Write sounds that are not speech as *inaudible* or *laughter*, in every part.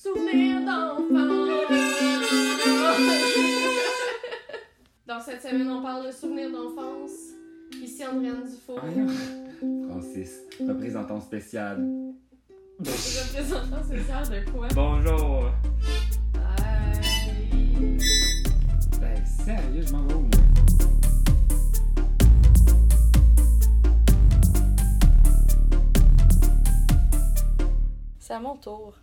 Souvenirs d'enfance. Dans cette semaine, on parle de souvenirs d'enfance. Ici Andréane Dufault. Francis, représentant spécial. Représentant spécial de quoi? Bonjour. Bye. Ben, sérieux, je m'en vais où, moi? C'est à mon tour.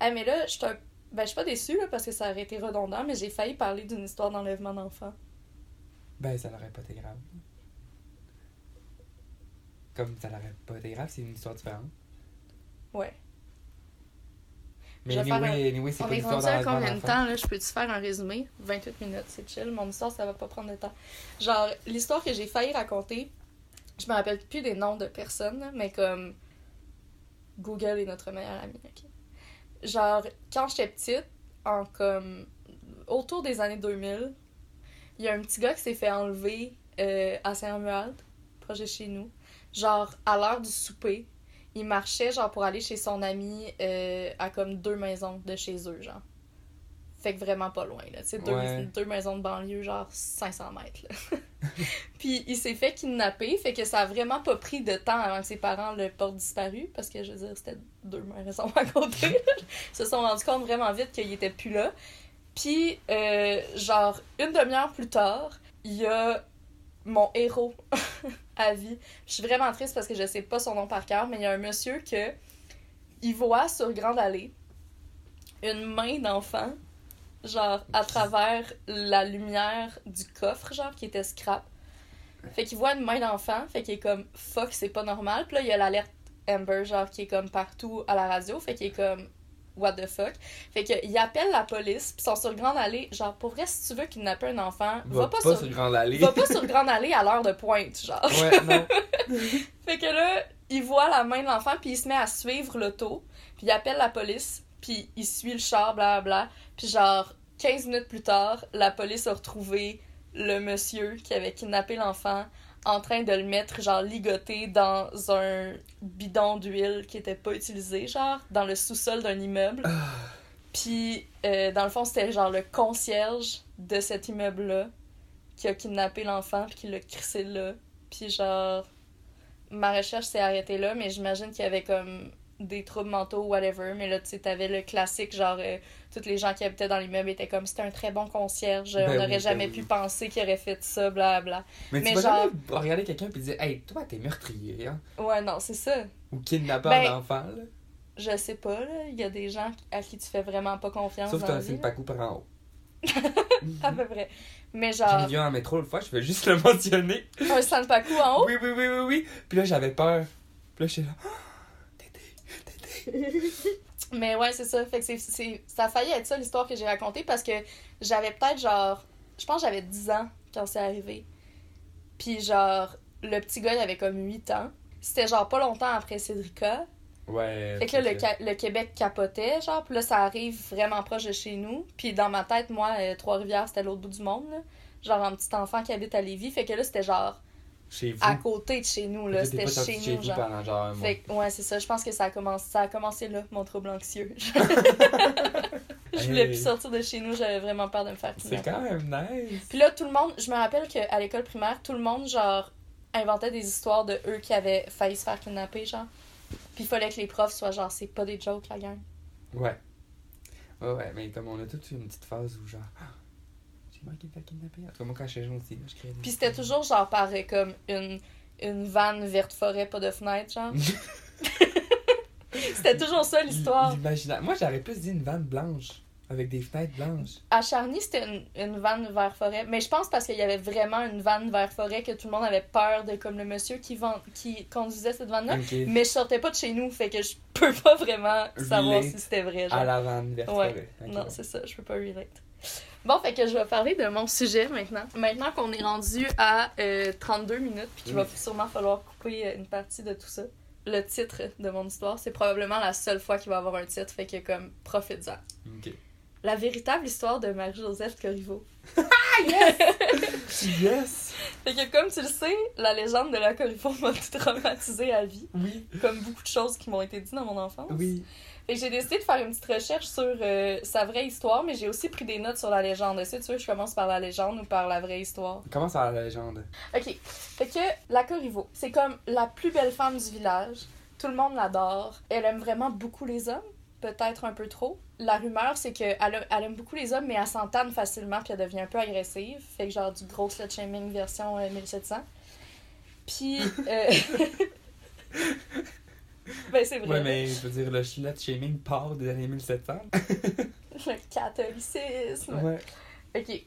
Ah, mais là, je suis un- ben, je suis pas déçue là, parce que ça aurait été redondant, mais j'ai failli parler d'une histoire d'enlèvement d'enfants. Ben, ça n'aurait pas été grave. Comme ça n'aurait pas été grave, c'est une histoire différente. Ouais. Mais anyway, anyway c'est On est rendu à combien de d'enfant. temps, là? Je peux-tu faire un résumé? 28 minutes, c'est chill. Mon histoire, ça va pas prendre de temps. Genre, l'histoire que j'ai failli raconter, je me rappelle plus des noms de personnes, mais comme Google est notre meilleur ami, ok? Genre, quand j'étais petite, en comme autour des années 2000, il y a un petit gars qui s'est fait enlever euh, à Saint-Romuald, proche de chez nous. Genre, à l'heure du souper, il marchait genre pour aller chez son ami euh, à comme deux maisons de chez eux, genre. Fait que vraiment pas loin, là. Tu sais, deux, Ouais. deux maisons de banlieue, genre 500 mètres, là. *laughs* *laughs* Puis il s'est fait kidnapper, fait que ça a vraiment pas pris de temps avant que ses parents le portent disparu, parce que je veux dire, c'était deux maisons à côté. Ils *laughs* se sont rendus compte vraiment vite qu'il était plus là. Puis, euh, genre, une demi-heure plus tard, il y a mon héros *laughs* à vie. Je suis vraiment triste parce que je sais pas son nom par cœur, mais il y a un monsieur que il voit sur Grande Allée une main d'enfant, genre à travers la lumière du coffre, genre qui était scrap. Fait qu'il voit une main d'enfant, fait qu'il est comme fuck, c'est pas normal. Puis là, il y a l'alerte Amber, genre qui est comme partout à la radio, fait qu'il est comme what the fuck. Fait qu'il appelle la police, puis ils sont sur Grande Allée. Genre, pour vrai, si tu veux kidnapper un enfant, Va, pas, sur Grande Allée. Va pas sur Grande Allée à l'heure de pointe, genre. ouais, non. *laughs* *laughs* Fait que là, il voit la main de l'enfant, puis il se met à suivre l'auto, puis il appelle la police, puis il suit le char, blablabla. Puis genre, 15 minutes plus tard, la police a retrouvé le monsieur qui avait kidnappé l'enfant en train de le mettre, genre, ligoté dans un bidon d'huile qui était pas utilisé, genre, dans le sous-sol d'un immeuble. Puis, euh, dans le fond, c'était genre le concierge de cet immeuble-là qui a kidnappé l'enfant, puis qui l'a crissé là. Puis, genre, ma recherche s'est arrêtée là, mais j'imagine qu'il y avait comme des troubles mentaux, whatever. Mais là, tu sais, t'avais le classique, genre, euh, tous les gens qui habitaient dans l'immeuble étaient comme, c'était un très bon concierge, Ben on oui, n'aurait ben jamais oui. pu penser qu'il aurait fait ça, blablabla. Mais tu Mais vas genre- jamais regarder quelqu'un et dire Hey, toi, t'es meurtrier, hein? Ouais, non, c'est ça. Ou kidnappeur Ben, d'enfant, là. Je sais pas, là. Il y a des gens à qui tu fais vraiment pas confiance Sauf dans t'as un. Pacou par en haut. *laughs* À peu près. Mais J'ai genre, vu un métro une fois, je vais juste le *laughs* mentionner. un Sanpaku en haut? Oui, oui, oui, oui, oui. Puis là, j'avais peur. Puis là, j'étais là. *laughs* Mais ouais, c'est ça. Fait que c'est, ça a failli être ça l'histoire que j'ai racontée parce que j'avais peut-être genre. Je pense que j'avais 10 ans quand c'est arrivé. Puis genre, le petit gars, il avait comme 8 ans. C'était genre pas longtemps après Cédrica. Ouais. Fait que là, le, le Québec capotait, genre. Puis là, ça arrive vraiment proche de chez nous. Puis dans ma tête, moi, euh, Trois-Rivières, c'était l'autre bout du monde, là. Genre un petit enfant qui habite à Lévis. Fait que là, c'était genre Chez vous. à côté de chez nous, là. C'était chez nous, vous genre. pendant genre un mois. Fait que, ouais, c'est ça. Je pense que ça a commencé, ça a commencé là, mon trouble anxieux. *laughs* *laughs* je voulais plus sortir de chez nous, j'avais vraiment peur de me faire C'est kidnapper. quand même nice. Puis là, tout le monde, je me rappelle qu'à l'école primaire, tout le monde, genre, inventait des histoires de eux qui avaient failli se faire kidnapper, genre. Puis il fallait que les profs soient genre, c'est pas des jokes, la gang. Ouais. Ouais, ouais, mais comme on a tous eu une petite phase où genre. Manqué de faire kidnapper. En tout cas, moi, quand j'étais jeune aussi, là, je créais des. Puis c'était toujours, genre, par euh, comme une, une vanne verte forêt, pas de fenêtre, genre. *laughs* *laughs* c'était toujours ça l'histoire. L'imaginaire. Moi, j'aurais plus dit une vanne blanche. Avec des fenêtres blanches. À Charny, c'était une, une vanne vert forêt. Mais je pense parce qu'il y avait vraiment une vanne vert forêt que tout le monde avait peur de, comme le monsieur qui, vend, qui conduisait cette vanne-là. Mais je sortais pas de chez nous, fait que je peux pas vraiment savoir Relate si c'était vrai. Genre. À la vanne verte Ouais. forêt. Ok, Non, c'est ça, je peux pas relate. Bon, fait que je vais parler de mon sujet maintenant. Maintenant qu'on est rendu à euh, 32 minutes, puis qu'il va sûrement falloir couper euh, une partie de tout ça. Le titre de mon histoire, c'est probablement la seule fois qu'il va avoir un titre, fait que comme, profites-en. Ok. La véritable histoire de Marie-Joseph Corriveau. *laughs* Yes! Fait que comme tu le sais, la légende de la Corriveau m'a *laughs* traumatisée à vie, Oui. comme beaucoup de choses qui m'ont été dites dans mon enfance. Oui. Fait que j'ai décidé de faire une petite recherche sur euh, sa vraie histoire, mais j'ai aussi pris des notes sur la légende. Est-ce que tu veux que je commence par la légende ou par la vraie histoire? Commence par la légende? Ok. Fait que la Corriveau, c'est comme la plus belle femme du village. Tout le monde l'adore. Elle aime vraiment beaucoup les hommes. Peut-être un peu trop. La rumeur, c'est qu'elle elle aime beaucoup les hommes, mais elle s'entame facilement puis elle devient un peu agressive. Fait que genre du gros slut shaming version euh, 1700. Puis... euh, *laughs* *laughs* ben c'est vrai. Ouais, mais je veux dire, le slut shaming part des années 1700. *laughs* Le catholicisme. Ouais. Ok.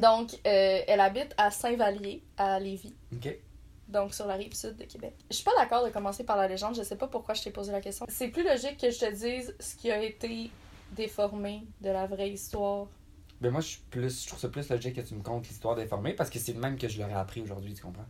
Donc, euh, elle habite à Saint-Vallier, à Lévis. Ok. donc sur la rive sud de Québec. Je suis pas d'accord de commencer par la légende, je sais pas pourquoi je t'ai posé la question. C'est plus logique que je te dise ce qui a été déformé de la vraie histoire. Ben moi, je suis plus, je trouve ça plus logique que tu me contes l'histoire déformée parce que c'est le même que je l'aurais appris aujourd'hui, tu comprends?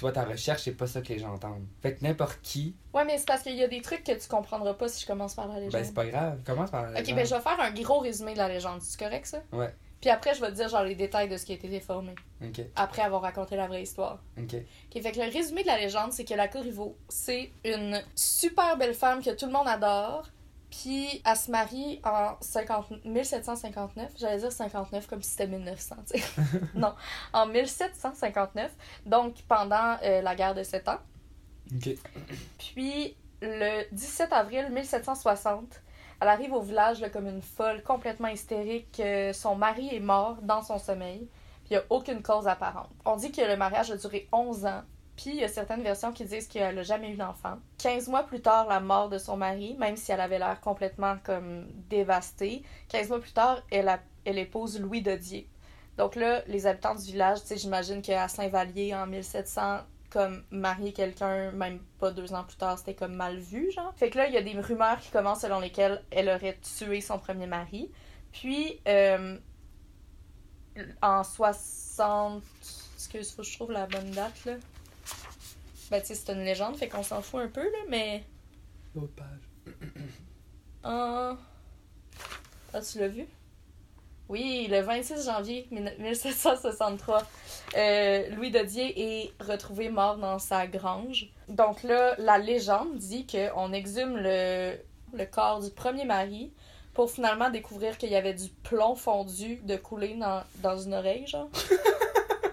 Toi, ta recherche, c'est pas ça que les gens entendent. Fait que n'importe qui, Ouais, mais c'est parce qu'il y a des trucs que tu comprendras pas si je commence par la légende. ben c'est pas grave. Commence par la ok, légende. ben je vais faire un gros résumé de la légende, c'est correct ça? Ouais. Puis après, je vais te dire genre les détails de ce qui a été déformé, Ok, après avoir raconté la vraie histoire. ok. Ok, fait que le résumé de la légende, c'est que la Corriveau, c'est une super belle femme que tout le monde adore. Puis elle se marie en 50... 1759. J'allais dire 59 comme si c'était 1900, tu sais. *laughs* non, en 1759. Donc pendant euh, la guerre de Sept Ans. Ok. Puis le 17 avril 1760, elle arrive au village là, comme une folle, complètement hystérique. euh, son mari est mort dans son sommeil. Puis il n'y a aucune cause apparente. On dit que le mariage a duré 11 ans. Puis il y a certaines versions qui disent qu'elle n'a jamais eu d'enfant. 15 mois plus tard, la mort de son mari, même si elle avait l'air complètement comme dévastée, 15 mois plus tard, elle, a- elle épouse Louis Dodier. Donc là, les habitants du village, tu sais, j'imagine qu'à Saint-Vallier, en 1700, comme marier quelqu'un, même pas deux ans plus tard, c'était comme mal vu, genre. Fait que là, il y a des rumeurs qui commencent selon lesquelles elle aurait tué son premier mari. Puis, euh, en 60... Excuse, faut que je trouve la bonne date, là. Ben, tu sais, c'est une légende, fait qu'on s'en fout un peu, là, mais... L'autre page. En... *clears throat* Ah, tu l'as vu? Oui, le 26 janvier 1763, euh, Louis Dodier est retrouvé mort dans sa grange. Donc là, la légende dit qu'on exhume le, le corps du premier mari pour finalement découvrir qu'il y avait du plomb fondu de couler dans, dans une oreille, genre. *laughs*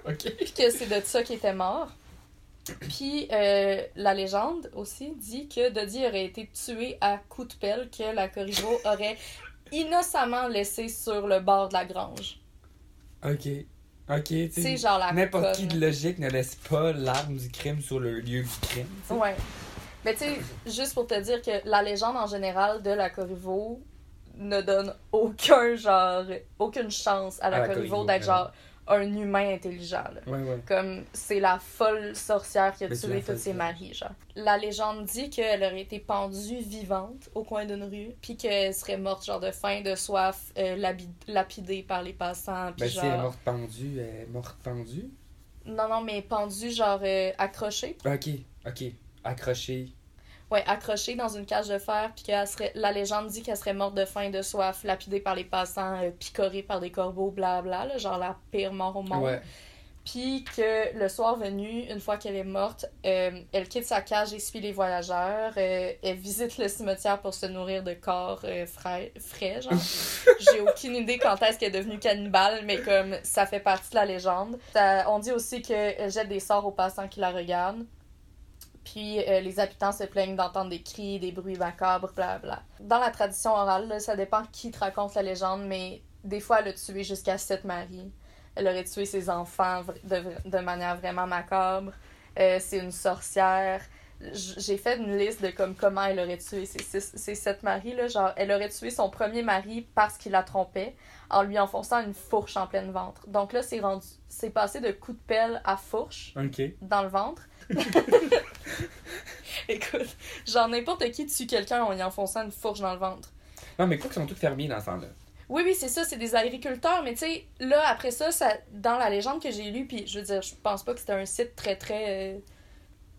Ok. Puis que c'est de ça qu'il était mort. Puis euh, la légende aussi dit que Dodier aurait été tué à coups de pelle que la Corriveau aurait innocemment laissé sur le bord de la grange. Ok. Ok, tu genre la N'importe qui de logique ne laisse pas l'arme du crime sur le lieu du crime. tu sais. Ouais. Mais tu sais, juste pour te dire que la légende en général de la Corriveau ne donne aucun genre, aucune chance à la, À la Corriveau d'être genre un humain intelligent. Là. Ouais, ouais. Comme c'est la folle sorcière qui a Mais tué tous ses maris, genre. La légende dit qu'elle aurait été pendue vivante au coin d'une rue, puis qu'elle serait morte, genre, de faim, de soif, euh, lapidée par les passants, puis Ben, si elle est genre... morte pendue, elle est morte pendue? Non, non, mais pendue, genre, euh, accrochée. Ok, ok. Accroché. Ouais, accrochée dans une cage de fer, puis qu'elle serait... La légende dit qu'elle serait morte de faim, de soif, lapidée par les passants, euh, picorée par des corbeaux, blabla, là, genre la pire mort au monde. Ouais. Puis que le soir venu, une fois qu'elle est morte, euh, elle quitte sa cage et suit les voyageurs. euh, elle visite le cimetière pour se nourrir de corps euh, frais, frais, genre. *laughs* J'ai aucune idée quand est-ce qu'elle est devenue cannibale, mais comme ça fait partie de la légende. Ça- on dit aussi qu'elle jette des sorts aux passants qui la regardent. Puis euh, les habitants se plaignent d'entendre des cris, des bruits macabres, bla Dans la tradition orale, là, ça dépend qui te raconte la légende, mais des fois, elle a tué jusqu'à sept maris. Elle aurait tué ses enfants de, de manière vraiment macabre. Euh, c'est une sorcière. J'ai fait une liste de comme comment elle aurait tué ses, sept maris. Là. Genre, elle aurait tué son premier mari parce qu'il la trompait en lui enfonçant une fourche en pleine ventre. Donc là, c'est rendu, c'est passé de coup de pelle à fourche dans le ventre. *laughs* Écoute, genre n'importe qui tue quelqu'un en lui enfonçant une fourche dans le ventre. Non, mais quoi qu'ils sont tous fermiers dans ce temps-là. Oui, oui, c'est ça, c'est des agriculteurs, mais tu sais, là, après ça, ça, dans la légende que j'ai lue, puis je veux dire, je pense pas que c'était un site très, très... euh,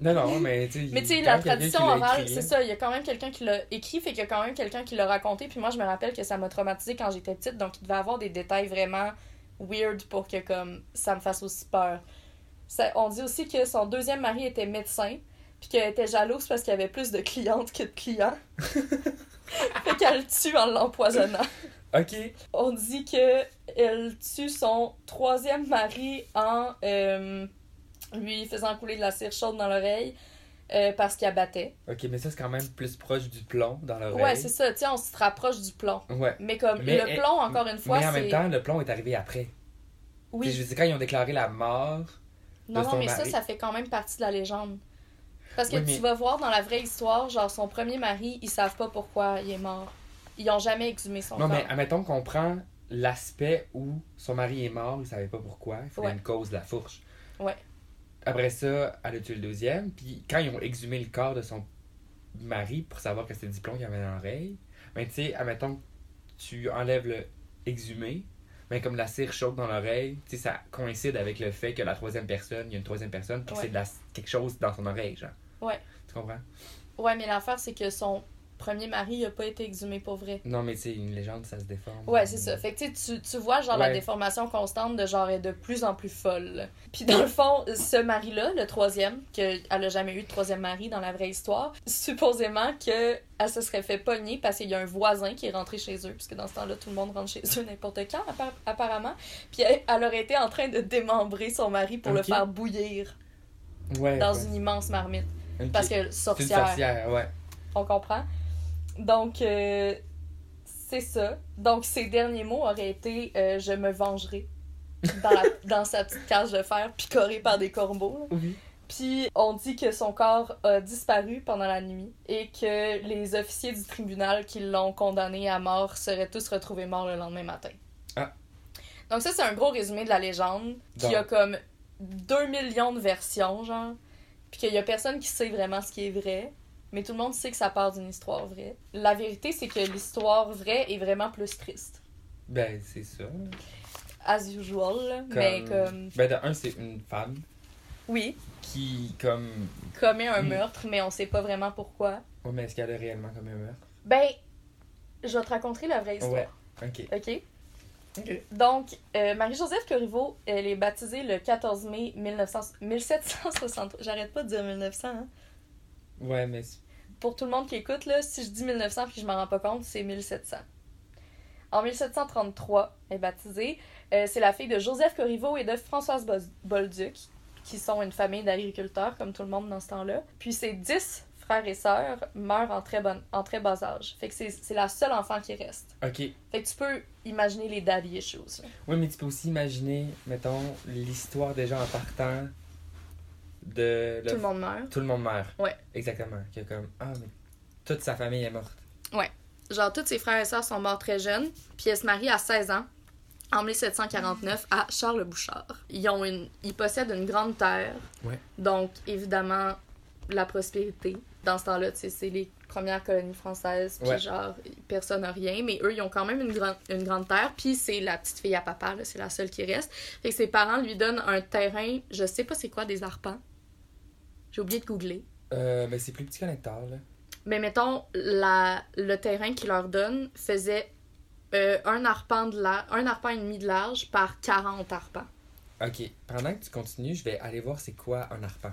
Non, non, mais tu sais. *laughs* Mais tu sais, la tradition orale, c'est hein. ça, il y a quand même quelqu'un qui l'a écrit, fait qu'il y a quand même quelqu'un qui l'a raconté, puis moi, je me rappelle que ça m'a traumatisée quand j'étais petite, donc il devait avoir des détails vraiment weird pour que, comme, ça me fasse aussi peur. Ça- on dit aussi que son deuxième mari était médecin, puis qu'elle était jalouse parce qu'il y avait plus de clientes que de clients. *laughs* fait qu'elle le tue en l'empoisonnant. Ok. On dit que elle tue son troisième mari en euh, lui faisant couler de la cire chaude dans l'oreille euh, parce qu'il abattait. Ok, mais ça, c'est quand même plus proche du plomb dans l'oreille. Ouais, c'est ça. Tu sais, on se rapproche du plomb. Ouais. Mais comme Mais le plomb, encore une fois, mais en même temps, le plomb est arrivé après. Oui. Je veux dire, quand ils ont déclaré la mort. Non, non, mais ça, mari. ça fait quand même partie de la légende. Parce que Oui, tu vas voir dans la vraie histoire, genre son premier mari, ils savent pas pourquoi il est mort. Ils ont jamais exhumé son Non, corps. mais admettons qu'on prend l'aspect où son mari est mort, il savait pas pourquoi, il fallait Ouais. une cause de la fourche. Ouais. Après ça, elle a tué le deuxième, puis quand ils ont exhumé le corps de son mari pour savoir que c'était le diplôme qu'il avait dans l'oreille, ben tu sais, admettons que tu enlèves le exhumé, mais comme la cire chaude dans l'oreille, tu sais, ça coïncide avec le fait que la troisième personne, il y a une troisième personne, puis Ouais. c'est de la, quelque chose dans son oreille, genre. Ouais. Tu comprends? Ouais, mais l'affaire, c'est que son premier mari a pas été exhumé pour vrai. Non, mais tu sais, une légende, ça se déforme. Ouais, c'est ça. Fait que tu tu- vois, genre, la déformation constante de genre est de plus en plus folle. Puis dans le fond, ce mari-là, le troisième, qu'elle a jamais eu de troisième mari dans la vraie histoire, supposément que elle se serait fait pogner parce qu'il y a un voisin qui est rentré chez eux, puisque dans ce temps-là, tout le monde rentre chez eux n'importe quand, appa- apparemment. Puis elle, elle aurait été en train de démembrer son mari pour le faire bouillir Ouais. dans ouais. une immense marmite. Parce que C'est une sorcière. sorcière, ouais. On comprend. Donc, euh, c'est ça. Donc, ses derniers mots auraient été euh, Je me vengerai dans, la- *laughs* dans sa petite cage de fer picorée par des corbeaux. Oui. Puis, on dit que son corps a disparu pendant la nuit et que les officiers du tribunal qui l'ont condamné à mort seraient tous retrouvés morts le lendemain matin. Ah. Donc, ça, c'est un gros résumé de la légende qui Donc. a comme 2 millions de versions, genre. Puis qu'il y a personne qui sait vraiment ce qui est vrai. Mais tout le monde sait que ça part d'une histoire vraie. La vérité, c'est que l'histoire vraie est vraiment plus triste. Ben, c'est ça. As usual, là. mais comme. Ben, de un, c'est une femme Oui, qui, comme. commet un Mm. meurtre, mais on sait pas vraiment pourquoi. Ouais, mais est-ce qu'elle a réellement comme un meurtre? Ben, je vais te raconter la vraie histoire. Ouais. Ok. OK? Ok. Donc, euh, Marie-Joseph Corriveau, elle est baptisée le 14 mai 1900 1760. J'arrête pas de dire 1900, hein. Ouais, mais. Pour tout le monde qui écoute, là, si je dis 1900 puis je m'en rends pas compte, c'est 1700. En 1733, elle est baptisée. Euh, c'est la fille de Joseph Corriveau et de Françoise Bo- Bolduc, qui sont une famille d'agriculteurs, comme tout le monde dans ce temps-là. Puis ses 10 frères et sœurs meurent en très, bon, en très bas âge. Fait que c'est la seule enfant qui reste. Ok. Fait que tu peux imaginer les daddy issues. Ouais, mais tu peux aussi imaginer, mettons, l'histoire déjà en partant de. Tout le monde meurt. Tout le monde meurt. Ouais. Exactement. Que comme. Ah, mais toute sa famille est morte. Genre, tous ses frères et sœurs sont morts très jeunes, puis elle se marie à 16 ans, en 1749, à Charles Bouchard. Ils, ont une, ils possèdent une grande terre, Ouais. donc évidemment, la prospérité. Dans ce temps-là, tu sais, c'est les premières colonies françaises, puis Ouais. genre, personne n'a rien, mais eux, ils ont quand même une, grande une grande terre, puis c'est la petite fille à papa, là, c'est la seule qui reste. Fait que ses parents lui donnent un terrain, je sais pas c'est quoi, des arpents. J'ai oublié de googler. Euh, ben, c'est plus petit qu'un hectare, là. Mais mettons, la, le terrain qu'ils leur donnent faisait euh, un, arpent de la, un arpent et demi de large par 40 arpents. Ok. Pendant que tu continues, je vais aller voir c'est quoi un arpent.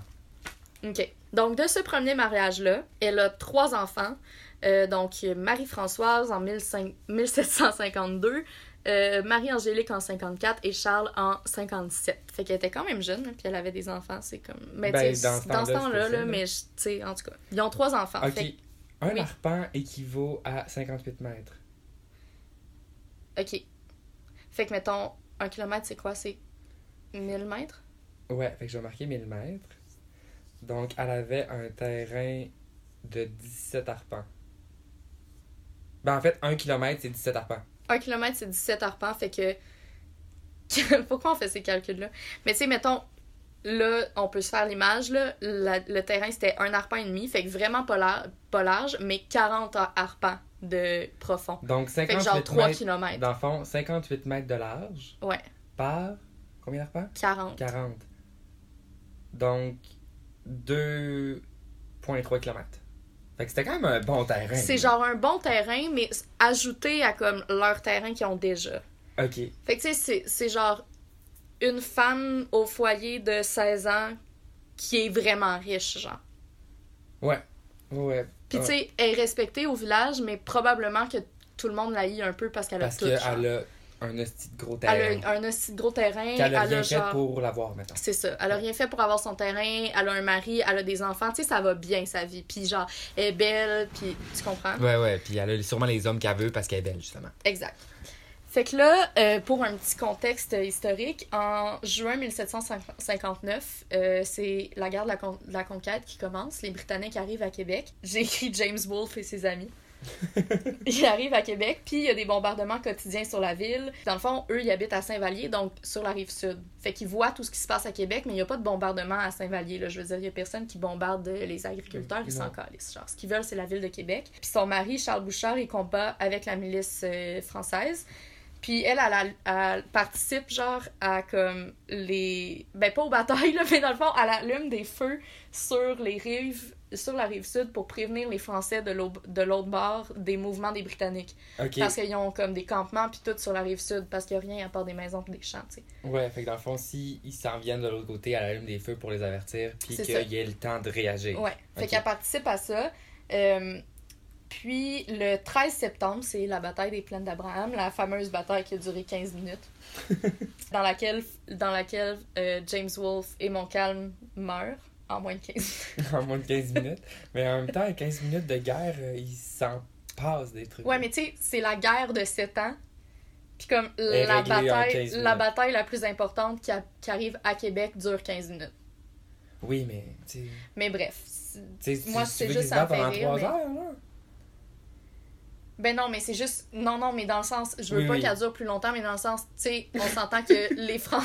OK. Donc, de ce premier mariage-là, elle a trois enfants. Euh, donc, Marie-Françoise en 15 1752, euh, Marie-Angélique en 54 et Charles en 57. Fait qu'elle était quand même jeune, hein, puis elle avait des enfants. C'est comme. Mais Ben, sais, dans ce temps-là, ça, là, là. mais tu sais, en tout cas. Ils ont trois enfants. Ok. Fait Un oui. arpent équivaut à 58 mètres. OK. Fait que, mettons, un kilomètre, c'est quoi? C'est 1000 mètres? Ouais, fait que je vais marquer 1000 mètres. Donc, elle avait un terrain de 17 arpents. Ben, en fait, 1 km, c'est 17 arpents. Un kilomètre, c'est 17 arpents, fait *laughs* que... Pourquoi on fait ces calculs-là? Mais tu sais, mettons, là, on peut se faire l'image, là, la- le terrain, c'était un arpent et demi, fait que vraiment pas, lar- pas large, mais 40 arpents de profond. Donc, Fait que 58 genre 3 mètres. km. Dans le fond, 58 mètres de large Ouais, par. Combien d'arpents 40. 40. Donc, 2,3 km. Fait que c'était quand même un bon terrain. C'est genre un bon terrain, mais ajouté à comme leur terrain qu'ils ont déjà. Ok. Fait que tu sais, c'est- genre une femme au foyer de 16 ans qui est vraiment riche, genre. Ouais. Ouais. Puis Ah, tu sais, elle est respectée au village, mais probablement que tout le monde la hait un peu parce qu'elle a Parce tout. qu'elle genre. a un hostie de gros Elle terrain. a un aussi gros terrain. Qu'elle a elle rien a fait genre- pour l'avoir, maintenant. C'est ça. Elle a rien fait pour avoir son terrain. Elle a un mari, elle a des enfants. Tu sais, ça va bien sa vie. Puis genre, elle est belle. Puis tu comprends? Ouais, ouais. Puis elle a sûrement les hommes qu'elle veut parce qu'elle est belle, justement. Exact. Fait que là, euh, pour un petit contexte historique, en juin 1759, euh, c'est la guerre de la, con- de la conquête qui commence. Les Britanniques arrivent à Québec. J'ai écrit James Wolfe et ses amis. *laughs* ils arrivent à Québec, puis il y a des bombardements quotidiens sur la ville. Dans le fond, eux, ils habitent à Saint-Vallier, donc sur la rive sud. Fait qu'ils voient tout ce qui se passe à Québec, mais il n'y a pas de bombardement à Saint-Vallier. Je veux dire, il n'y a personne qui bombarde les agriculteurs, ils s'en calissent. Genre, ce qu'ils veulent, c'est la ville de Québec. Puis son mari, Charles Bouchard, il combat avec la milice euh, française. Puis elle, elle, elle, elle participe genre à comme les... Ben pas aux batailles, là, *laughs* mais dans le fond, elle allume des feux sur les rives sur la rive sud pour prévenir les Français de l'au- de l'autre bord des mouvements des Britanniques. Parce qu'ils ont comme des campements puis tout sur la rive sud parce qu'il n'y a rien à part des maisons puis des champs, tu sais. Ouais, fait que dans le fond, si ils s'en viennent de l'autre côté, elle allume des feux pour les avertir, puis qu'il y ait le temps de réagir. Ouais. Fait Ok. qu'elle participe à ça. Euh, puis le 13 septembre, c'est la bataille des plaines d'Abraham, la fameuse bataille qui a duré 15 minutes, *laughs* dans laquelle, dans laquelle euh, James Wolfe et Montcalm meurent en moins de 15 *laughs* en moins de 15 minutes. Mais en même temps, 15 minutes de guerre, euh, il s'en passe des trucs. Ouais, mais tu sais, c'est la guerre de 7 ans. Puis comme la bataille, 15 minutes. la bataille la plus importante qui, a- qui arrive à Québec dure 15 minutes. Oui, mais tu sais- Mais bref. c'est- tu sais. Moi, c'est juste, battent pendant fait rire, 3 mais- heures, là? Ben non, mais c'est juste. Non, non, mais dans le sens. Je veux Oui, pas oui. qu'elle dure plus longtemps, mais dans le sens. Tu sais, on s'entend que *laughs* les, Fran...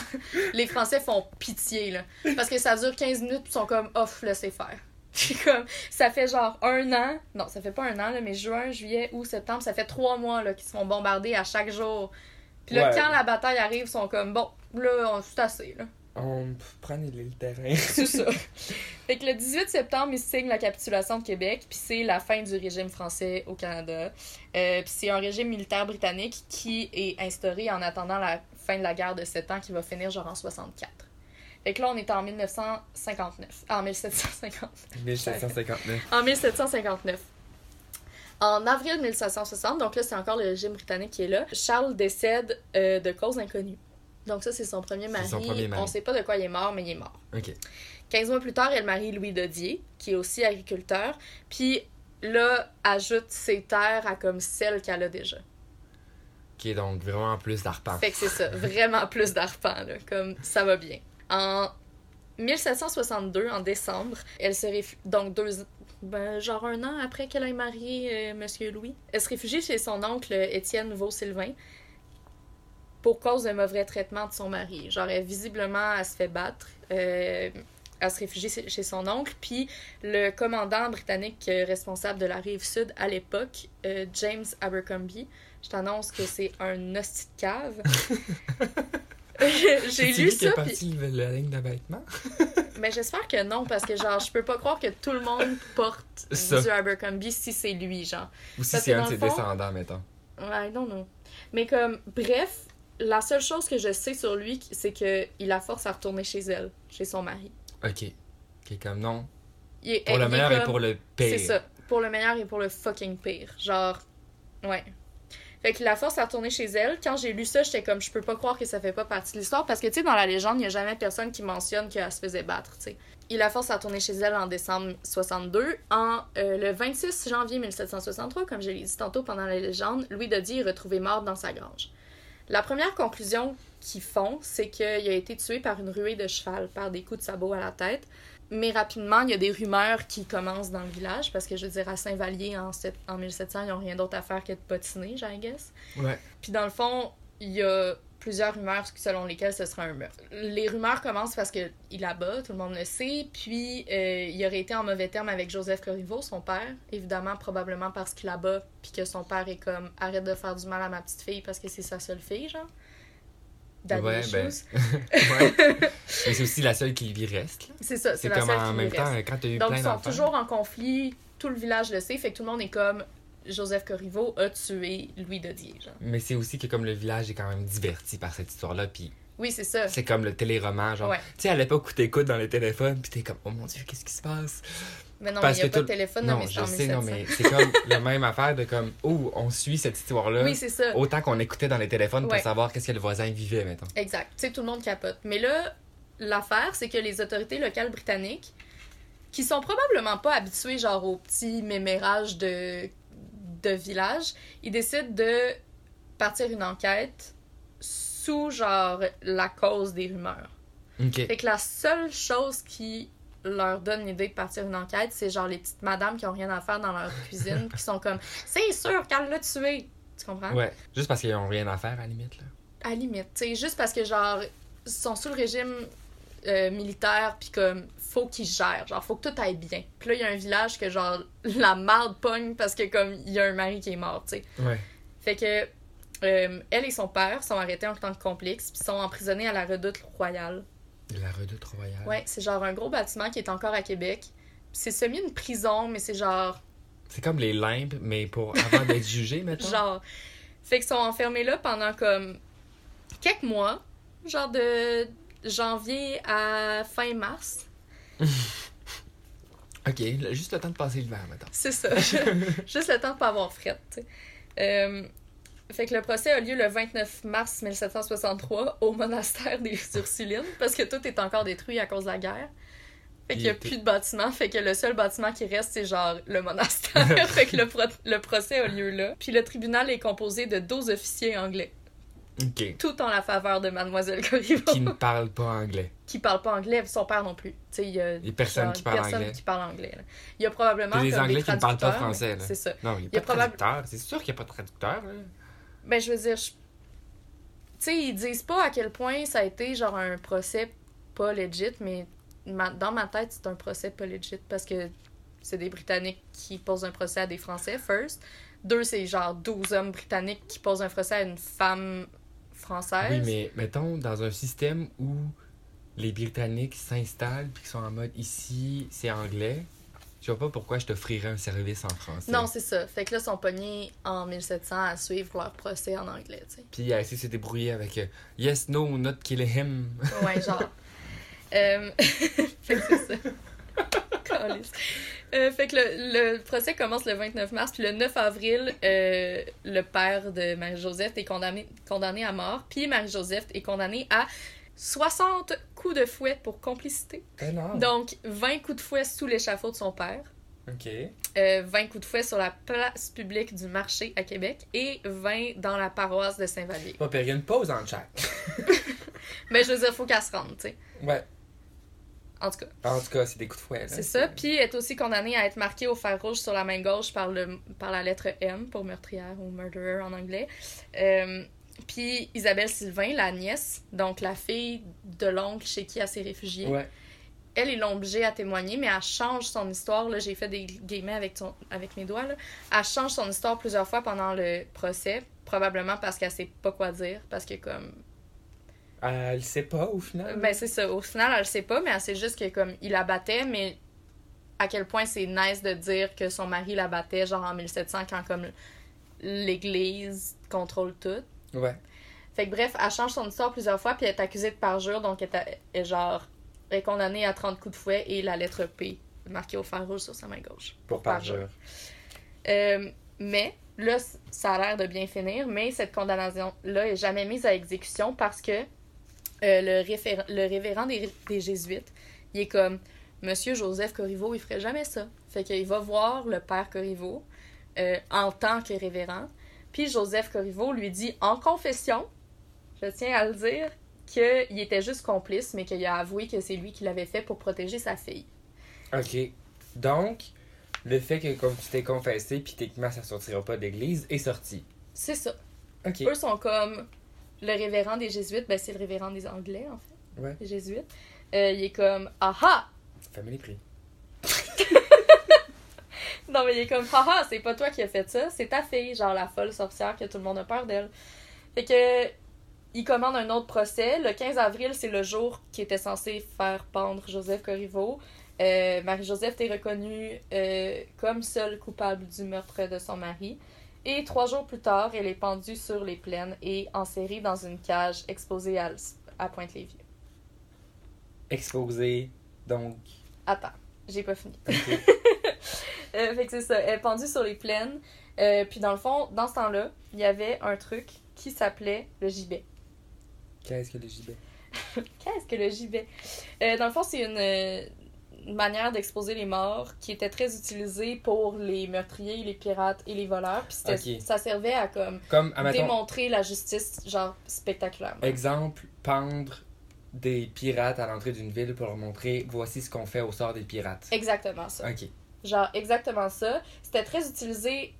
les Français font pitié, là. Parce que ça dure 15 minutes, puis ils sont comme, off, laissez faire. *laughs* Puis comme, ça fait genre un an. Non, ça fait pas un an, là, mais juin, juillet, août, septembre, ça fait trois mois, là, qu'ils se font bombarder à chaque jour. Puis là, Ouais. quand la bataille arrive, ils sont comme, bon, là, on c'est assez, là. On prend le terrain. C'est ça. *laughs* fait que le 18 septembre, ils signent la capitulation de Québec, puis c'est la fin du régime français au Canada. Euh, puis c'est un régime militaire britannique qui est instauré en attendant la fin de la guerre de 7 ans qui va finir genre en 64. Fait que là, on est en 1959. Ah, en 1750. 1759. En 1759. En avril 1760, donc là, c'est encore le régime britannique qui est là, Charles décède euh, de cause inconnue. Donc ça, c'est son premier mari. son premier mari. On sait pas de quoi il est mort, mais il est mort. Ok. 15 mois plus tard, elle marie Louis Dodier, qui est aussi agriculteur. Puis là, ajoute ses terres à comme celles qu'elle a déjà. Ok, donc vraiment plus d'arpents. Fait que c'est ça, vraiment plus d'arpents, là, comme ça va bien. En 1762, en décembre, elle se réfugie, donc deux, ben, genre un an après qu'elle ait marié euh, Monsieur Louis, elle se réfugie chez son oncle Étienne Vaux-Sylvain pour cause d'un mauvais traitement de son mari. Genre, elle, visiblement, elle se fait battre. euh, elle se réfugie chez- son oncle. Puis le commandant britannique responsable de la rive sud à l'époque, euh, James Abercrombie, je t'annonce que c'est un hostie de cave. *laughs* *laughs* J'ai lu ça, parti le- la ligne d'abattement? *laughs* mais j'espère que non, parce que genre, je peux pas croire que tout le monde porte Ça. du Abercrombie si c'est lui, genre. Ou si c'est un de ses descendants, mettons. I don't know. Mais comme, bref, la seule chose que je sais sur lui, c'est que il la force à retourner chez elle, chez son mari. Ok. Ok, comme non. Il est- Pour le il est meilleur et pour le pire. C'est ça. Pour le meilleur et pour le fucking pire. Genre, ouais. Fait qu'il la force à retourner chez elle. Quand j'ai lu ça, j'étais comme, je peux pas croire que ça fait pas partie de l'histoire. Parce que, tu sais, dans la légende, il y a jamais personne qui mentionne qu'elle se faisait battre, tu sais. Il la force à retourner chez elle en décembre 62. En euh, le 26 janvier 1763, comme je l'ai dit tantôt pendant la légende, Louis Dodier est retrouvé mort dans sa grange. La première conclusion qu'ils font, c'est qu'il a été tué par une ruée de cheval, par des coups de sabot à la tête. Mais rapidement, il y a des rumeurs qui commencent dans le village, parce que je veux dire, à Saint-Vallier, en, sept- en 1700, ils n'ont rien d'autre à faire que de potiner, I guess. Ouais. Puis dans le fond, il y a plusieurs rumeurs selon lesquelles ce serait un meurtre. Les rumeurs commencent parce que il abat, tout le monde le sait, puis euh, il aurait été en mauvais terme avec Joseph Corriveau, son père, évidemment probablement parce qu'il abat, puis que son père est comme arrête de faire du mal à ma petite fille parce que c'est sa seule fille, genre. Ouais, ben. *laughs* ouais. Mais c'est aussi la seule qui lui reste. C'est ça, c'est la comme seule en qui même lui temps, reste. quand t'as eu Donc, plein ils sont toujours en conflit, tout le village le sait, fait que tout le monde est comme Joseph Corriveau a tué Louis Dodier, genre. Mais c'est aussi que comme le village est quand même diverti par cette histoire-là, puis Oui, c'est ça. c'est comme le téléroman, genre. Ouais. Tu sais, à l'époque où t'écoutes dans le téléphone, puis t'es comme, oh mon dieu, qu'est-ce qui se passe? Mais non, Parce mais il n'y a que pas de téléphone, Non, mais c'est je sais, non, 1700. mais c'est comme la même affaire de comme, oh, on suit cette histoire-là. Oui, c'est ça. Autant qu'on écoutait dans les téléphones Ouais. pour savoir qu'est-ce que le voisin vivait, mettons. Exact. Tu sais, tout le monde capote. Mais là, l'affaire, c'est que les autorités locales britanniques, qui sont probablement pas habituées, genre, aux petits mémérages de, de village, ils décident de partir une enquête sous, genre, la cause des rumeurs. Ok. Fait que la seule chose qui leur donne l'idée de partir une enquête, c'est genre les petites madames qui ont rien à faire dans leur cuisine, qui sont comme c'est sûr qu'elle l'a tué. Tu comprends? Ouais. Juste parce qu'ils ont rien à faire, à la limite, là. À la limite, tu sais, juste parce que genre ils sont sous le régime euh, militaire puis comme faut qu'ils gèrent, genre faut que tout aille bien. Puis là il y a un village que genre *laughs* la marde pogne parce que comme il y a un mari qui est mort, tu sais. Ouais. Fait que euh, elle et son père sont arrêtés en tant que complices puis sont emprisonnés à la redoute royale. La redoute royale. Ouais, c'est genre un gros bâtiment qui est encore à Québec. C'est semi une prison, mais c'est genre C'est comme les limbes, mais pour avant d'être *laughs* jugé, mettons. genre fait qu'ils sont enfermés là pendant comme quelques mois, genre de janvier à fin mars. *laughs* Ok, juste le temps de passer l'hiver, mettons. C'est ça. *laughs* Juste le temps de pas avoir fret. Euh, fait que le procès a lieu le 29 mars 1763 au monastère des *laughs* Ursulines parce que tout est encore détruit à cause de la guerre. Fait qu'il y a plus de bâtiment, fait que le seul bâtiment qui reste, c'est genre le monastère. fait que le, pro- le procès a lieu là. Puis le tribunal est composé de 12 officiers anglais, Tout en la faveur de Mademoiselle Corriveau, Qui ne parle pas anglais. *laughs* qui parle pas anglais, son père non plus. Il y a Les personnes genre qui parlent personne anglais. qui parle anglais. Il y a probablement Puis des Anglais qui ne parlent pas français. C'est ça. Non, il n'y a pas de probable- traducteur. C'est sûr qu'il n'y a pas de traducteur, là. Ben, je veux dire, je- tu sais, ils disent pas à quel point ça a été genre un procès pas legit, mais ma- dans ma tête, c'est un procès pas legit parce que c'est des Britanniques qui posent un procès à des Français, first. Deux, c'est genre 12 hommes britanniques qui posent un procès à une femme française. Oui, mais mettons, dans un système où les Britanniques s'installent puis qu'ils sont en mode ici, c'est anglais, je vois pas pourquoi je t'offrirais un service en français. Non, c'est ça. Fait que là, ils sont pognés en 1700 à suivre leur procès en anglais, tu sais. Puis à essayer de se débrouiller avec euh, Yes, no, not kill him. Ouais, genre. *laughs* Euh, *laughs* fait que c'est ça. *laughs* Euh, fait que le, le procès commence le 29 mars, puis le 9 avril, euh, le père de Marie-Joseph est condamné, condamné à mort, puis Marie-Joseph est condamnée à 60 coups de fouet pour complicité. non. Donc, 20 coups de fouet sous l'échafaud de son père, Ok. euh, 20 coups de fouet sur la place publique du marché à Québec et 20 dans la paroisse de Saint-Vallier. Pas pire, il y a une pause en chat. *laughs* Mais je veux dire, faut qu'elle se rende, tu sais. Ouais. En tout cas. En tout cas, c'est des coups de fouet. C'est ça. Puis elle est aussi condamnée à être marquée au fer rouge sur la main gauche par, le, par la lettre M pour meurtrière ou murderer en anglais. Euh, puis Isabelle Sylvain, la nièce, donc la fille de l'oncle chez qui elle s'est réfugiée, Ouais. elle, ils l'ont obligée à témoigner, mais elle change son histoire. Là, j'ai fait des guillemets avec, ton, avec mes doigts. Là. Elle change son histoire plusieurs fois pendant le procès, probablement parce qu'elle sait pas quoi dire, parce que comme Elle sait pas au final? ben, c'est ça. Au final, elle le sait pas, mais elle sait juste que, comme, il la battait, mais à quel point c'est nice de dire que son mari la battait, genre en 1700, quand, comme, l'Église contrôle tout. Ouais. Fait que, bref, elle change son histoire plusieurs fois, puis elle est accusée de parjure, donc elle est, elle est genre, elle est condamnée à 30 coups de fouet et la lettre P marquée au fer rouge sur sa main gauche. Pour parjure. Euh, mais, là, ça a l'air de bien finir, mais cette condamnation-là est jamais mise à exécution parce que euh, le, le révérend des, des Jésuites, il est comme Monsieur Joseph Corriveau, il ferait jamais ça. Fait qu'il va voir le père Corriveau euh, en tant que révérend. Puis Joseph Corriveau lui dit en confession, je tiens à le dire, qu'il était juste complice, mais qu'il a avoué que c'est lui qui l'avait fait pour protéger sa fille. Ok. Donc, le fait que comme tu t'es confessé, puis techniquement ça sortira pas d'église, est sorti. C'est ça. Ok. Eux sont comme le révérend des Jésuites, ben c'est le révérend des Anglais en fait, Ouais. les Jésuites. Euh, il est comme aha! Family prix. *laughs* Non mais il est comme haha, c'est pas toi qui as fait ça, c'est ta fille, genre la folle sorcière que tout le monde a peur d'elle. Fait que il commande un autre procès. Le 15 avril, c'est le jour qui était censé faire pendre Joseph Corriveau. Euh, Marie-Joseph est reconnue euh, comme seule coupable du meurtre de son mari. Et trois jours plus tard, elle est pendue sur les plaines et enserrée dans une cage exposée à, à Pointe-Lévis. Exposé. Donc. Attends, j'ai pas fini. *laughs* Euh, fait que c'est ça, elle est pendue sur les plaines. Euh, puis dans le fond, dans ce temps-là, il y avait un truc qui s'appelait le gibet. Qu'est-ce que le gibet? *laughs* Qu'est-ce que le gibet? Euh, dans le fond, c'est une manière d'exposer les morts qui était très utilisée pour les meurtriers, les pirates et les voleurs. Puis ça servait à comme démontrer la justice, genre spectaculairement. exemple, pendre des pirates à l'entrée d'une ville pour leur montrer voici ce qu'on fait au sort des pirates. Exactement ça. Ok. Genre, exactement ça. C'était très utilisé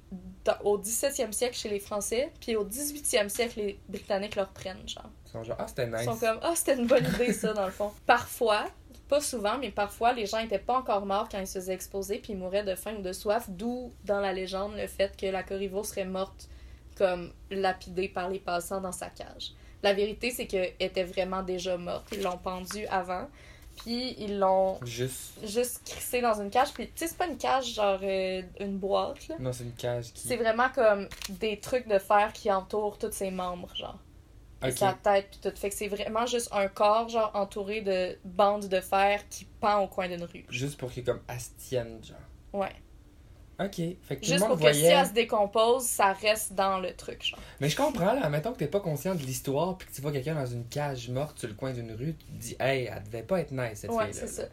dans- au 17e siècle chez les Français, puis au 18e siècle, les Britanniques le reprennent, genre. Ils sont genre, ah, c'était Ils nice. sont comme, ah, c'était une bonne idée, ça, dans le fond. *laughs* Parfois, pas souvent, mais parfois, les gens étaient pas encore morts quand ils se faisaient exposer, puis ils mouraient de faim ou de soif, d'où, dans la légende, le fait que la Corriveau serait morte comme lapidée par les passants dans sa cage. La vérité, c'est qu'elle était vraiment déjà morte. Ils l'ont pendue avant, puis ils l'ont Juste. juste crissée dans une cage. Puis, tu sais, c'est pas une cage, genre euh, une boîte, là. Non, c'est une cage qui. C'est vraiment comme des trucs de fer qui entourent tous ses membres, genre. Sa tête, puis tout. Fait que c'est vraiment juste un corps, genre, entouré de bandes de fer qui pend au coin d'une rue. Juste pour qu'il comme astienne, genre. Ouais. Ok. Fait que tout Juste pour que si elle se décompose, ça reste dans le truc, genre. Mais je comprends, là. Mettons que t'es pas conscient de l'histoire, puis que tu vois quelqu'un dans une cage morte sur le coin d'une rue, tu te dis, hey, elle devait pas être nice, cette Ouais, fille-là. c'est ça.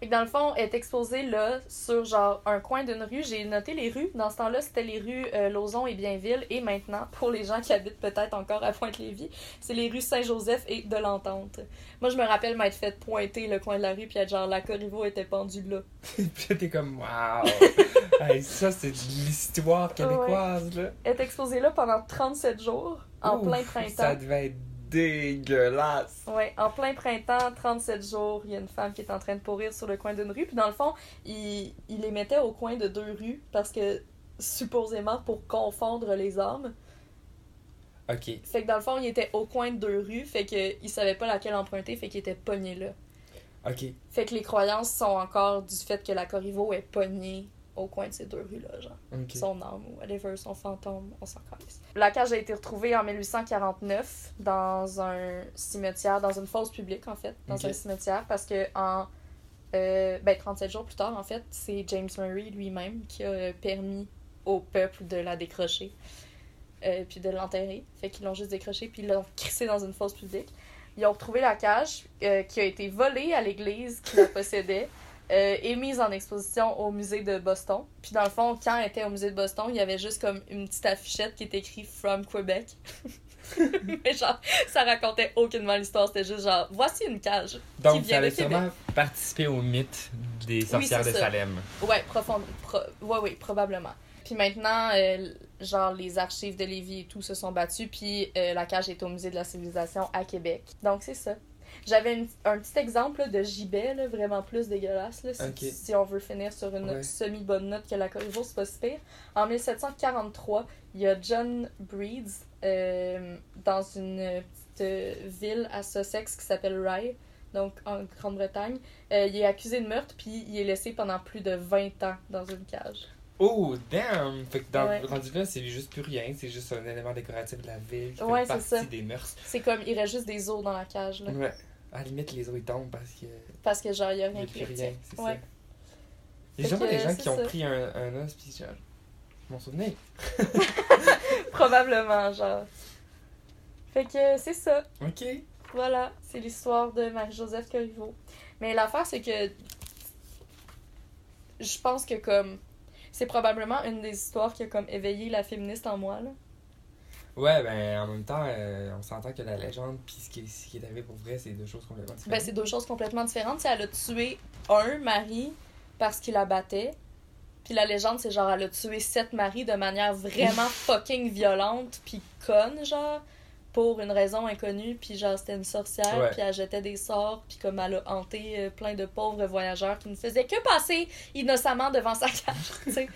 Fait que dans le fond, elle est exposée là, sur genre un coin d'une rue. J'ai noté les rues. Dans ce temps-là, c'était les rues euh, Lauson et Bienville. Et maintenant, *laughs* pour les gens qui habitent peut-être encore à Pointe-Lévis, c'est les rues Saint-Joseph et de l'Entente. Moi, je me rappelle m'être fait pointer le coin de la rue, puis être genre, la Corriveau était pendue là. *laughs* puis t'es comme, waouh! *laughs* hey, ça, c'est de l'histoire québécoise, là. Elle est exposée là pendant 37 jours, en Ouf, plein Ça printemps. devait être dégueulasse. Ouais, en plein printemps, 37 jours, il y a une femme qui est en train de pourrir sur le coin d'une rue. Puis dans le fond, il, il les mettait au coin de deux rues parce que, supposément, pour confondre les âmes. Ok. Fait que dans le fond, il était au coin de deux rues, fait que il savait pas laquelle emprunter, fait qu'il était pogné là. Ok. Fait que les croyances sont encore du fait que la Corriveau est pognée au coin de ces deux rues-là, genre. Son âme ou whatever, son fantôme, on s'en calisse. La cage a été retrouvée en 1849 dans un cimetière, dans une fosse publique en fait, dans un cimetière, parce que en euh, ben, 37 jours plus tard, en fait, c'est James Murray lui-même qui a permis au peuple de la décrocher. euh, puis de l'enterrer. Fait qu'ils l'ont juste décroché, puis ils l'ont crissé dans une fosse publique. Ils ont retrouvé la cage euh, qui a été volée à l'église qui la possédait euh, et mise en exposition au musée de Boston. Puis dans le fond, quand elle était au musée de Boston, il y avait juste comme une petite affichette qui était écrite From Quebec. *laughs* Mais genre, ça racontait aucunement l'histoire, c'était juste genre, voici une cage. qui Donc, vient ça de Québec. sûrement participer au mythe des sorcières de ça. Salem. Ouais, profond, pro- ouais, ouais, probablement. Puis maintenant, euh, genre, les archives de Lévis et tout se sont battus, puis euh, la cage est au Musée de la civilisation à Québec. Donc, c'est ça. J'avais un petit exemple là, de gibet, là, vraiment plus dégueulasse, là, si, on veut finir sur une Ouais. semi-bonne note que la Corriveau, c'est pas si pire. En 1743, il y a John Breeds euh, dans une petite euh, ville à Sussex qui s'appelle Rye, donc en Grande-Bretagne. Euh, il est accusé de meurtre, puis il est laissé pendant plus de 20 ans dans une cage. Oh, damn! Fait que dans Ouais. rendu là, c'est juste plus rien, c'est juste un élément décoratif de la ville qui Ouais, fait partie ça. des mœurs. C'est comme, il reste juste des os dans la cage, là. Ouais. À la limite, les ils tombent parce que Parce que genre, il y a n'y rien qui rien, c'est Ouais. ça. Il y Fait a jamais des gens qui ont pris un, un os pis genre. Je m'en souvenais. *laughs* Probablement, genre. Fait que c'est ça. Ok. Voilà, c'est l'histoire de Marie-Joseph Corriveau. Mais l'affaire, c'est que. Je pense que, comme. C'est probablement une des histoires qui a, comme, éveillé la féministe en moi, là. Ouais, ben en même temps, euh, on s'entend que la légende pis ce qui, ce qui est arrivé pour vrai, c'est deux choses complètement différentes. Ben, c'est deux choses complètement différentes. C'est elle a tué un mari parce qu'il la battait. Puis la légende, c'est genre, elle a tué sept maris de manière vraiment *laughs* fucking violente, puis conne, genre, pour une raison inconnue. Puis genre, c'était une sorcière, puis elle jetait des sorts, puis comme elle a hanté euh, plein de pauvres voyageurs qui ne faisaient que passer innocemment devant sa cage. *laughs*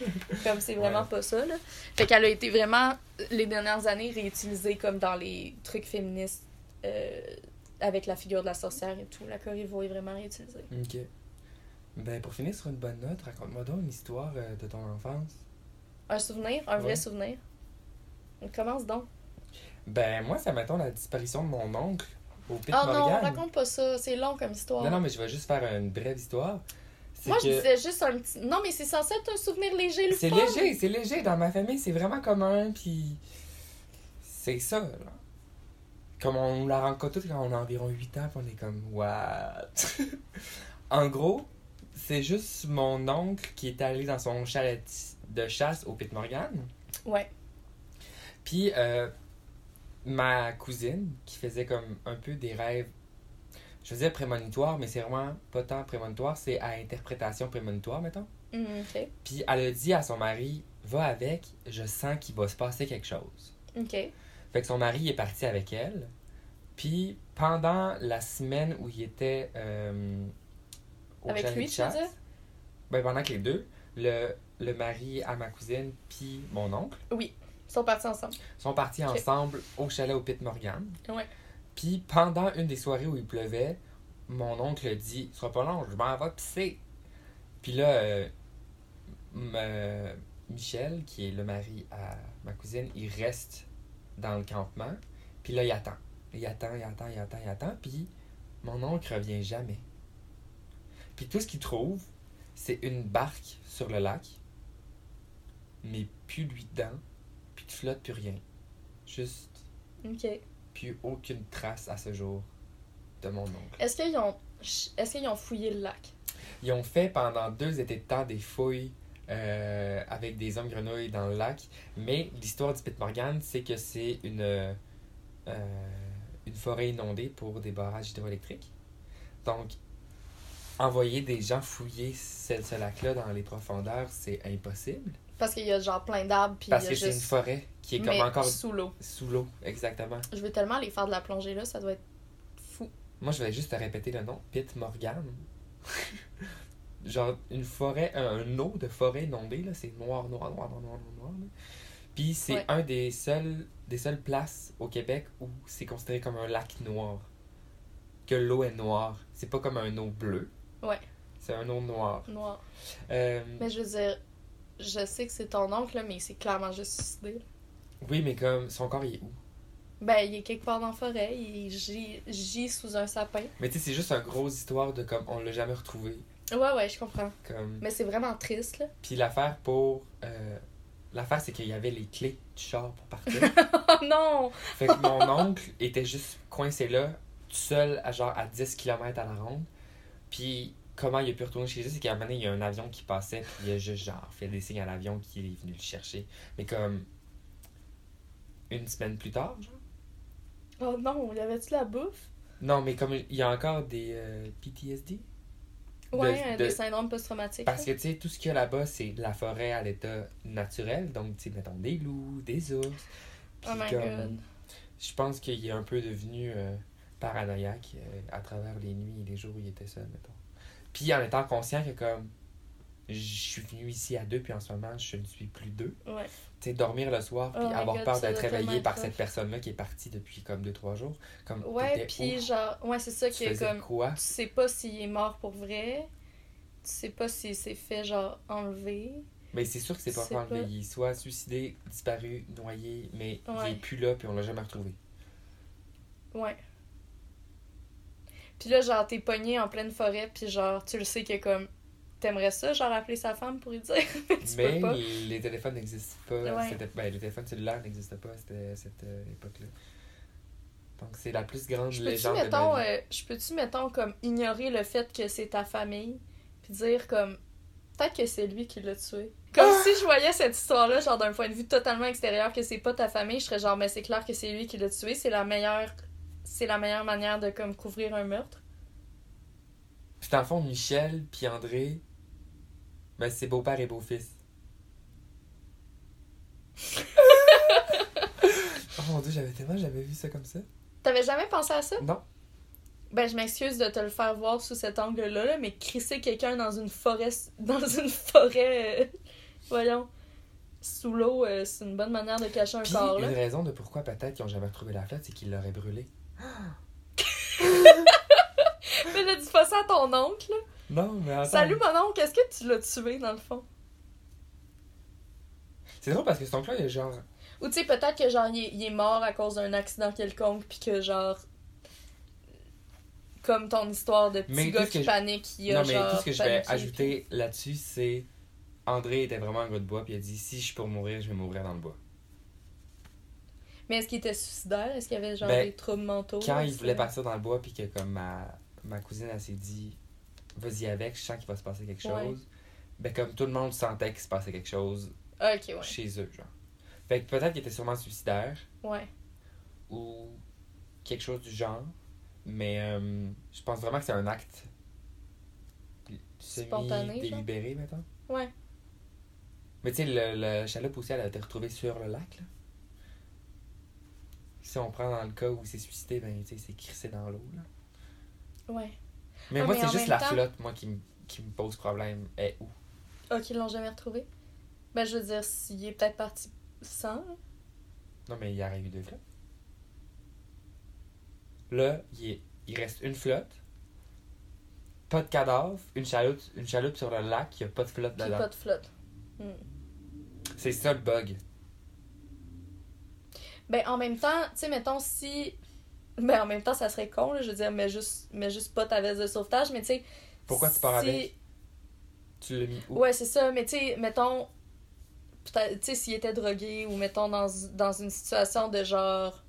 Comme c'est vraiment Ouais. pas ça, là. Fait qu'elle a été vraiment, les dernières années, réutilisée comme dans les trucs féministes. euh, avec la figure de la sorcière et tout. La Corriveau est vraiment réutilisée. Ok. Ben pour finir sur une bonne note, raconte-moi donc une histoire euh, de ton enfance. Un souvenir, un vrai Ouais. souvenir? On commence donc. Ben moi, ça m'attend la disparition de mon oncle au Pit Oh non, Morgan. raconte pas ça, c'est long comme histoire. Non, non, mais je vais juste faire une brève histoire. Moi, je disais juste un petit. Non, mais c'est censé être un souvenir léger, le C'est léger, c'est léger. Dans ma famille, c'est vraiment commun, puis c'est ça, là. Comme on la rencontre quand on a environ 8 ans, puis on est comme, what? *laughs* en gros, c'est juste mon oncle qui est allé dans son chalet de chasse au Pitmorgan, Ouais. puis euh, ma cousine qui faisait comme un peu des rêves, je faisais prémonitoire, mais c'est vraiment pas tant prémonitoire, c'est à interprétation prémonitoire, mettons. Ok. Puis elle a dit à son mari, va avec, je sens qu'il va se passer quelque chose. Ok. Fait que son mari est parti avec elle. Puis pendant la semaine où il était euh, au Avec lui, de veux chasse, dire? ben pendant que les deux, le, le mari à ma cousine puis mon oncle Ils sont partis ensemble. sont partis ensemble au chalet au Pit Morgan. Ouais. Puis pendant une des soirées où il pleuvait, mon oncle dit Ce sera pas long, je m'en vais pisser. Puis là, euh, Michel, qui est le mari à ma cousine, il reste dans le campement. Puis là, il attend. Il attend, il attend, il attend, il attend. Puis mon oncle revient jamais. Puis tout ce qu'il trouve, c'est une barque sur le lac, mais plus lui dedans, flotte, plus rien. Juste Ok. plus aucune trace à ce jour de mon oncle. Est-ce qu'ils ont. Est-ce qu'ils ont fouillé le lac? Ils ont fait pendant deux étés de temps des fouilles euh, avec des hommes grenouilles dans le lac, mais l'histoire du Pitmorgan, c'est que c'est une, euh, une forêt inondée pour des barrages hydroélectriques. Donc, envoyer des gens fouiller ce, ce lac-là dans les profondeurs, c'est impossible. Parce qu'il y a genre plein d'arbres, puis Parce que c'est une forêt qui est comme Mais encore sous l'eau. sous l'eau, exactement. Je veux tellement aller faire de la plongée là, ça doit être fou. Moi, je vais juste te répéter le nom. Pit Morgan. *laughs* Genre, une forêt, un, un eau de forêt inondée, là, c'est noir, noir, noir, noir, noir, noir. Puis c'est Ouais. un des seuls, des seules places au Québec où c'est considéré comme un lac noir. Que l'eau est noire. C'est pas comme un eau bleue. Ouais. C'est un eau noire. Noir. Euh, Mais je veux dire, je sais que c'est ton oncle, là, mais il s'est clairement juste suicidé. oui, mais comme son corps, il est où? Ben, il est quelque part dans la forêt, il gît, gît sous un sapin. Mais tu sais, c'est juste une grosse histoire de comme on l'a jamais retrouvé. Ouais, ouais, je comprends. Comme... Mais c'est vraiment triste, là. Puis l'affaire pour. euh, L'affaire, c'est qu'il y avait les clés du char pour partir. *laughs* Oh non! Fait que mon oncle était juste coincé là, tout seul, à genre à 10 km à la ronde. Puis comment il a pu retourner chez lui, c'est qu'à un moment donné, il y a un avion qui passait, puis il a juste genre fait des signes à l'avion qui est venu le chercher. Mais comme une semaine plus tard, genre? Oh non, y avait-tu la bouffe? Non, mais comme il y a encore des euh, PTSD. Ouais, De- de- des syndromes post-traumatiques. Parce que tu sais, tout ce qu'il y a là-bas, c'est la forêt à l'état naturel. Donc, tu sais, mettons des loups, des ours. Puis Oh my comme, God. Je pense qu'il est un peu devenu euh, paranoïaque euh, à travers les nuits et les jours où il était seul, mettons. Puis en étant conscient que comme je suis venu ici à deux, puis en ce moment, je ne suis plus deux. Ouais. Tu sais, dormir le soir, puis Oh avoir God, peur d'être réveillé par cette personne-là qui est partie depuis comme deux, trois jours. Comme, Ouais, puis genre, ouais, c'est ça qui est comme. quoi? Tu sais pas s'il est mort pour vrai. Tu sais pas s'il s'est fait, genre, enlever. Mais c'est sûr que c'est pas enlevé. pas. Il soit suicidé, disparu, noyé, mais il est plus là, puis on l'a jamais retrouvé. Ouais. Puis là, genre, t'es pogné en pleine forêt, puis genre, tu le sais que comme. T'aimerais ça, genre, appeler sa femme pour lui dire. *laughs* tu Mais peux pas. les téléphones n'existent pas. Ouais. C'était- Ben, les téléphones cellulaires n'existaient pas à cette, cette, euh, époque-là. Donc, c'est la plus grande Je légende de mettons, ma vie. euh, je peux-tu, mettons, comme, ignorer le fait que c'est ta famille, puis dire, comme, peut-être que c'est lui qui l'a tué? Comme Ah! si je voyais cette histoire-là, genre, d'un point de vue totalement extérieur, que c'est pas ta famille, je serais genre, mais c'est clair que c'est lui qui l'a tué, c'est la meilleure. C'est la meilleure manière de, comme, couvrir un meurtre? Puis, dans le fond, Michel puis André, ben, c'est beau-père et beau-fils. *laughs* oh mon dieu, j'avais tellement jamais vu ça comme ça. T'avais jamais pensé à ça? Non. Ben, je m'excuse de te le faire voir sous cet angle-là, là, mais crisser quelqu'un dans une forêt. *laughs* Dans une forêt. euh, voyons. Sous l'eau, euh, c'est une bonne manière de cacher un Puis, corps, une raison de pourquoi peut-être qu'ils ont jamais retrouvé la flotte, c'est qu'ils l'auraient brûlé. Mais là, dis pas ça à ton oncle, là. Non, mais attends. Salut mon oncle, est-ce que tu l'as tué dans le fond? C'est drôle parce que cet oncle-là, il est genre. Ou tu sais, peut-être que genre il est, il est mort à cause d'un accident quelconque, puis que genre. comme ton histoire de petit Mais gars qui je- panique, qui a Non, mais genre tout ce que je vais ajouter là-dessus, c'est. André était vraiment un gars de bois, puis il a dit si je suis pour mourir, je vais mourir dans le bois. Mais est-ce qu'il était suicidaire? Est-ce qu'il y avait genre Ben, des troubles mentaux? Quand il voulait partir dans le bois, puis que comme ma, ma cousine, elle s'est dit vas-y avec, je sens qu'il va se passer quelque Ouais. chose. Ben, comme tout le monde sentait qu'il se passait quelque chose ouais. chez eux, genre. Fait que peut-être qu'il était sûrement suicidaire Ouais. ou quelque chose du genre, mais euh, je pense vraiment que c'est un acte Spontané, genre? délibéré mettons. Ouais. Mais tu sais, le, le chaloupe aussi, elle a été retrouvée sur le lac, là. Si on prend dans le cas où il s'est suicidé, ben, tu sais, c'est crissé dans l'eau, là. Ouais. Mais Ah, moi, c'est juste la temps- flotte, moi, qui, me- qui me pose problème. Et où? Ok, ils l'ont jamais retrouvé? Ben, je veux dire, s'il est peut-être parti sans. Non, mais il y aurait eu deux flottes. Là, il, est- il reste une flotte, pas de cadavre, une chaloupe, une chaloupe sur le lac, il n'y a pas de flotte dedans. pas de flotte. Hmm. C'est ça le bug. Ben, en même temps, tu sais, mettons, si. Ben, en même temps, ça serait con, là, je veux dire, mais juste, mais juste pas ta veste de sauvetage, mais tu sais. Pourquoi tu pars avec? Tu l'as mis où? Ouais, c'est ça, mais tu sais, mettons. Tu sais, s'il était drogué ou mettons dans, dans une situation de genre.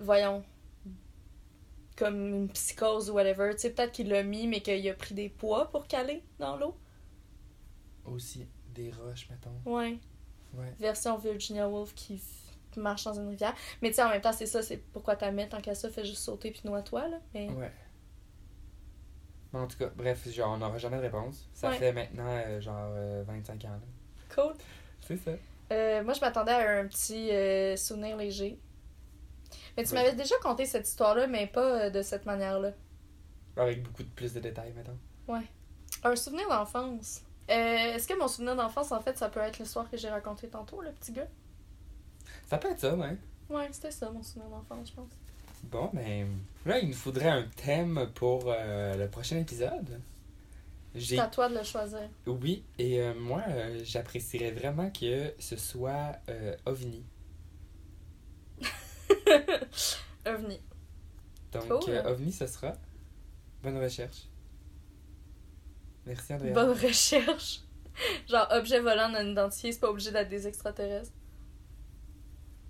Voyons. Comme une psychose ou whatever. Tu sais, peut-être qu'il l'a mis, mais qu'il a pris des poids pour caler dans l'eau. Aussi des roches, mettons. Ouais. Ouais. Version Virginia Woolf qui marche dans une rivière. Mais tu sais, en même temps, c'est ça, c'est pourquoi t'as mis tant qu'à ça, fais juste sauter puis noie-toi, là. Mais... Ouais. Mais en tout cas, bref, genre, on n'aura jamais de réponse. Ça Ouais. fait maintenant, euh, genre, euh, 25 ans, là. Cool. C'est ça. Euh, moi, je m'attendais à un petit euh, souvenir léger. Mais tu Ouais. m'avais déjà conté cette histoire-là, mais pas euh, de cette manière-là. Avec beaucoup de plus de détails, mettons. Un souvenir d'enfance. Euh, Est-ce que mon souvenir d'enfance, en fait, ça peut être l'histoire que j'ai racontée tantôt, le petit gars? Ça peut être ça, ouais. Ouais, c'était ça, mon souvenir d'enfance, je pense. Bon, ben, là, il nous faudrait un thème pour euh, le prochain épisode. C'est à toi de le choisir. Oui, et euh, moi, euh, j'apprécierais vraiment que ce soit OVNI. *laughs* OVNI. Donc, Cool. OVNI, ce sera? Bonne recherche. Merci, Andrea. Bonne recherche. *laughs* Genre, objet volant non identifié, c'est pas obligé d'être des extraterrestres.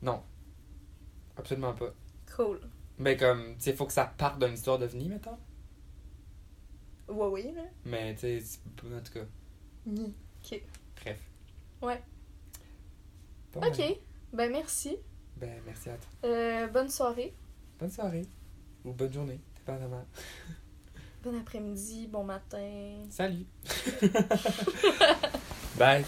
Non. Absolument pas. Cool. Mais comme, tu sais, faut que ça parte d'une histoire d'OVNI, mettons. Ouais, oui, là. Mais, tu sais, c'est- en tout cas, Ni. Ok. bref. Ouais. Bon, Ok. Ben, Ben, merci. ben, merci à toi. Euh, bonne soirée. Bonne soirée. Ou bonne journée, dépendamment. *laughs* Bon après-midi, bon matin. Salut. *laughs* Bye.